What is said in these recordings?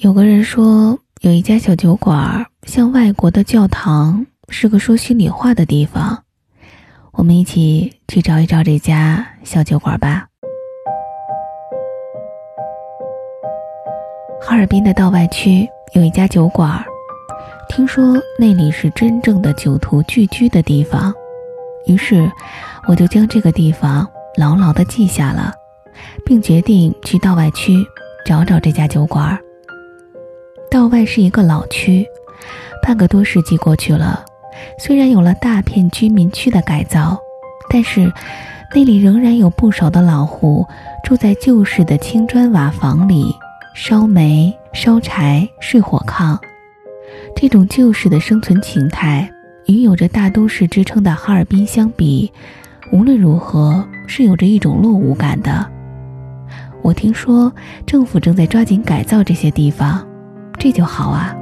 有个人说，有一家小酒馆像外国的教堂，是个说心里话的地方。我们一起去找一找这家小酒馆吧。哈尔滨的道外区有一家酒馆，听说那里是真正的酒徒聚居的地方，于是我就将这个地方牢牢地记下了，并决定去道外区找找这家酒馆。道外是一个老区，半个多世纪过去了，虽然有了大片居民区的改造，但是那里仍然有不少的老户住在旧式的青砖瓦房里，烧煤、烧柴、睡火炕。这种旧式的生存形态与有着大都市之称的哈尔滨相比，无论如何是有着一种落伍感的。我听说政府正在抓紧改造这些地方。这就好啊！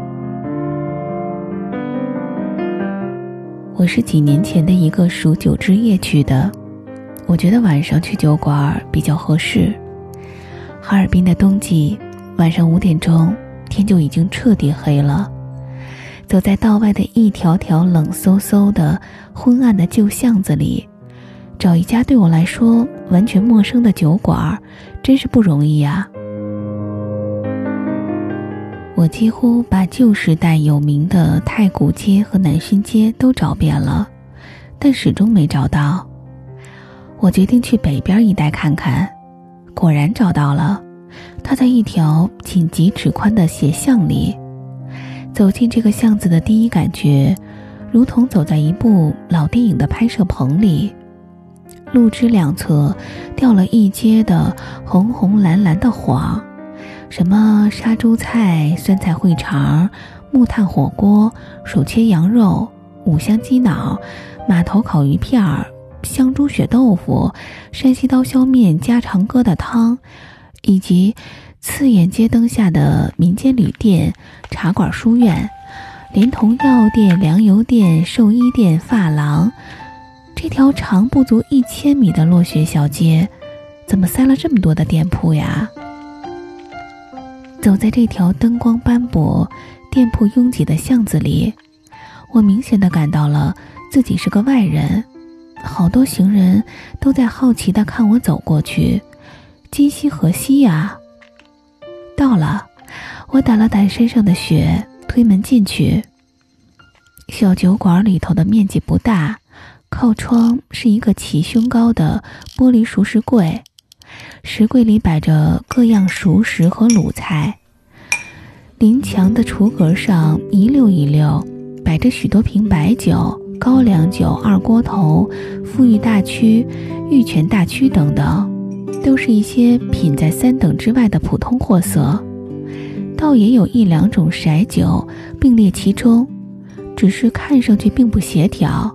我是几年前的一个数九之夜去的，我觉得晚上去酒馆比较合适。哈尔滨的冬季，晚上五点钟天就已经彻底黑了。走在道外的一条条冷飕飕的昏暗的旧巷子里，找一家对我来说完全陌生的酒馆，真是不容易呀。我几乎把旧时代有名的太古街和南薰街都找遍了，但始终没找到。我决定去北边一带看看，果然找到了。它在一条仅几尺宽的斜巷里。走进这个巷子的第一感觉，如同走在一部老电影的拍摄棚里。路之两侧，掉了一街的红红蓝蓝的黄。什么杀猪菜、酸菜烩肠、木炭火锅、手切羊肉、五香鸡脑、码头烤鱼片儿、香猪血豆腐、山西刀削面、家常疙瘩汤，以及刺眼街灯下的民间旅店、茶馆、书院，连同药店、粮油店、寿衣店、发廊，这条长不足一千米的落雪小街，怎么塞了这么多的店铺呀？走在这条灯光斑驳、店铺拥挤的巷子里，我明显的感到了自己是个外人。好多行人都在好奇的看我走过去。今夕何夕呀？到了，我掸了掸身上的雪，推门进去。小酒馆里头的面积不大，靠窗是一个齐胸高的玻璃熟食柜。石柜里摆着各样熟食和卤菜，临墙的橱格上一溜一溜摆着许多瓶白酒、高粱酒、二锅头、富裕大曲、玉泉大曲等等，都是一些品在三等之外的普通货色。倒也有一两种色酒并列其中，只是看上去并不协调。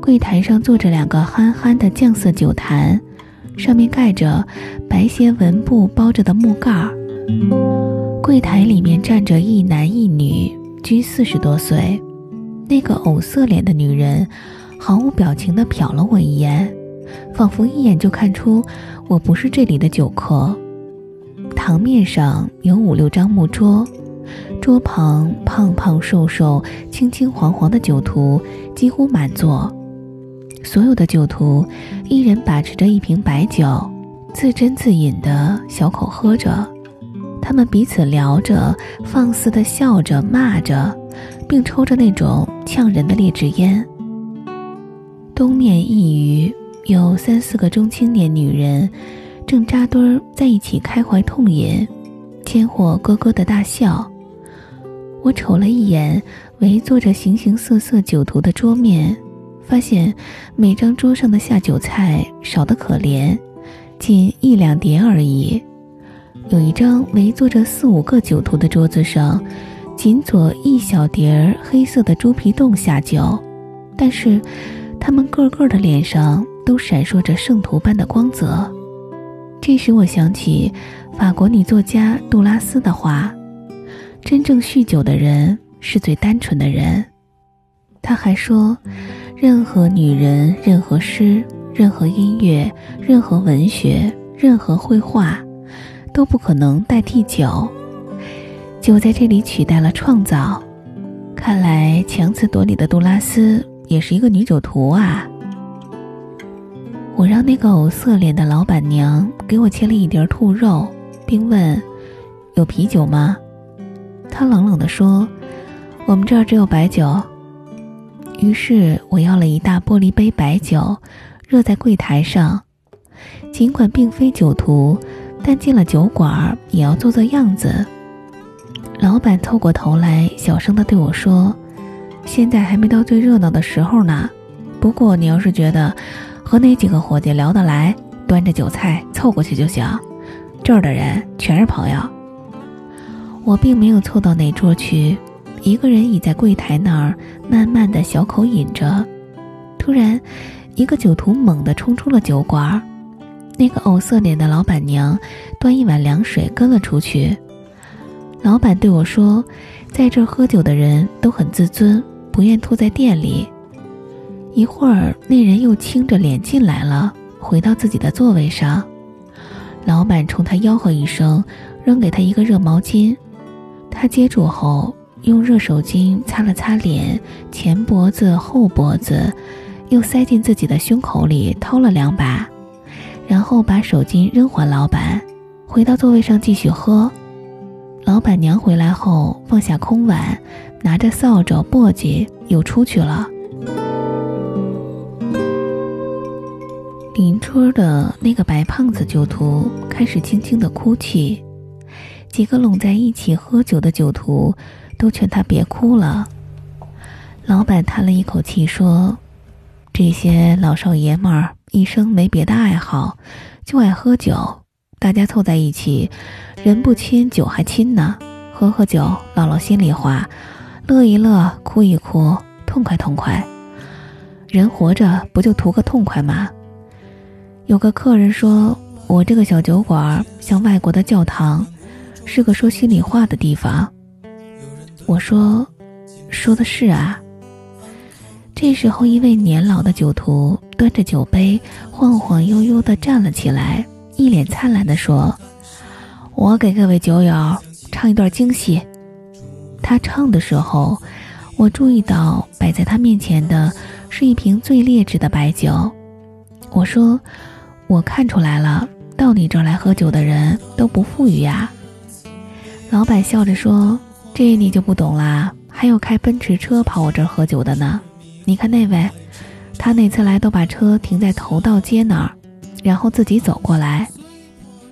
柜台上坐着两个憨憨的酱色酒坛。上面盖着白纤纹布包着的木盖儿。柜台里面站着一男一女，均四十多岁。那个藕色脸的女人毫无表情地瞟了我一眼，仿佛一眼就看出我不是这里的酒客。堂面上有五六张木桌，桌旁胖胖瘦瘦、青青黄黄的酒徒几乎满座。所有的酒徒一人把持着一瓶白酒，自斟自饮的小口喝着。他们彼此聊着，放肆的笑着、骂着，并抽着那种呛人的劣质烟。东面一隅有三四个中青年女人，正扎堆儿在一起开怀痛饮，间或咯咯的大笑。我瞅了一眼围坐着形形色色酒徒的桌面。发现每张桌上的下酒菜少得可怜，仅一两碟而已。有一张围坐着四五个酒徒的桌子上，仅佐一小碟儿黑色的猪皮冻下酒，但是他们个个的脸上都闪烁着圣徒般的光泽。这使我想起法国女作家杜拉斯的话：“真正酗酒的人是最单纯的人。”他还说。任何女人、任何诗、任何音乐、任何文学、任何绘画，都不可能代替酒。就在这里取代了创造。看来强词夺理的杜拉斯也是一个女酒徒啊！我让那个藕色脸的老板娘给我切了一碟兔肉，并问：“有啤酒吗？”她冷冷地说：“我们这儿只有白酒。”于是我要了一大玻璃杯白酒，热在柜台上。尽管并非酒徒，但进了酒馆也要做做样子。老板凑过头来，小声地对我说：“现在还没到最热闹的时候呢。不过你要是觉得和哪几个伙计聊得来，端着酒菜凑过去就行。这儿的人全是朋友。”我并没有凑到哪桌去。一个人倚在柜台那儿，慢慢的小口饮着。突然，一个酒徒猛地冲出了酒馆。那个藕色脸的老板娘端一碗凉水跟了出去。老板对我说：“在这儿喝酒的人都很自尊，不愿吐在店里。”一会儿，那人又青着脸进来了，回到自己的座位上。老板冲他吆喝一声，扔给他一个热毛巾。他接住后。用热手巾擦了擦脸、前脖子、后脖子，又塞进自己的胸口里掏了两把，然后把手巾扔还老板，回到座位上继续喝。老板娘回来后放下空碗，拿着扫帚、簸箕又出去了。邻桌的那个白胖子酒徒开始轻轻的哭泣，几个拢在一起喝酒的酒徒。都劝他别哭了。老板叹了一口气说：“这些老少爷们儿一生没别的爱好，就爱喝酒。大家凑在一起，人不亲酒还亲呢。喝喝酒，唠唠心里话，乐一乐，哭一哭，痛快痛快。人活着不就图个痛快吗？”有个客人说：“我这个小酒馆像外国的教堂，是个说心里话的地方。”我说：“说的是啊。”这时候，一位年老的酒徒端着酒杯，晃晃悠悠地站了起来，一脸灿烂地说：“我给各位酒友唱一段京戏。”他唱的时候，我注意到摆在他面前的是一瓶最劣质的白酒。我说：“我看出来了，到你这儿来喝酒的人都不富裕呀。”老板笑着说。这你就不懂啦，还有开奔驰车跑我这儿喝酒的呢。你看那位，他每次来都把车停在头道街那儿，然后自己走过来。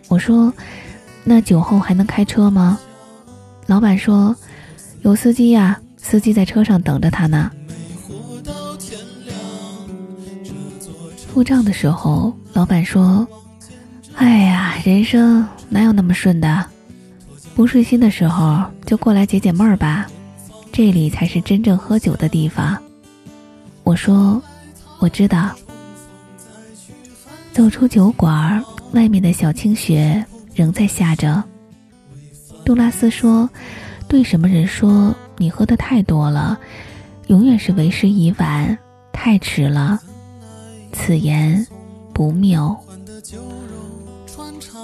我说：“那酒后还能开车吗？”老板说：“有司机呀，司机在车上等着他呢。”付账的时候，老板说：“哎呀，人生哪有那么顺的？”不顺心的时候就过来解解闷儿吧，这里才是真正喝酒的地方。我说，我知道。走出酒馆，外面的小清雪仍在下着。杜拉斯说：“对什么人说你喝的太多了，永远是为时已晚，太迟了。此言不谬。”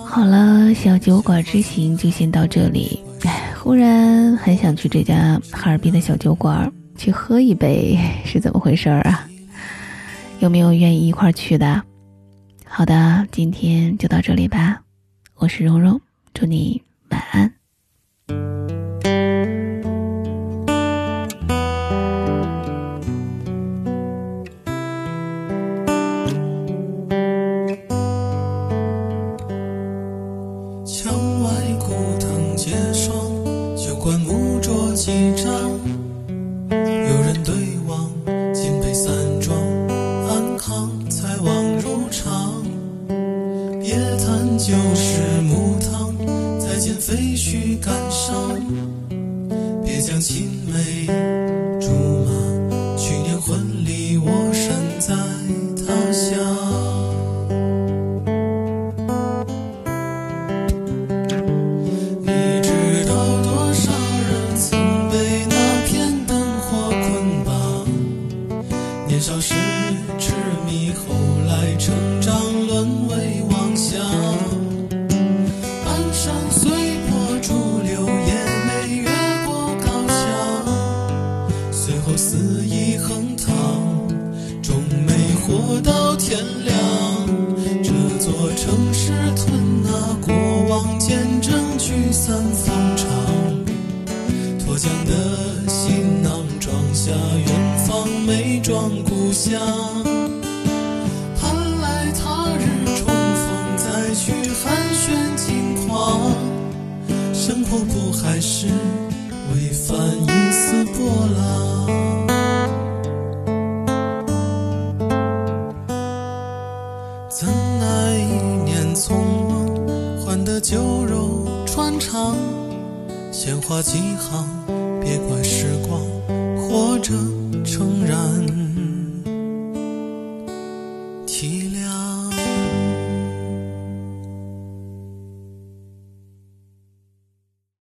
好了，小酒馆之行就先到这里。哎，忽然很想去这家哈尔滨的小酒馆去喝一杯，是怎么回事啊？有没有愿意一块去的？好的，今天就到这里吧。我是蓉蓉，祝你晚安。no. 下远方美妆故乡。盼来他日重逢，再续寒暄轻狂。生活不还是微泛一丝波浪？怎奈一念匆忙，换得酒肉穿肠。闲话几行，别怪，活着诚然。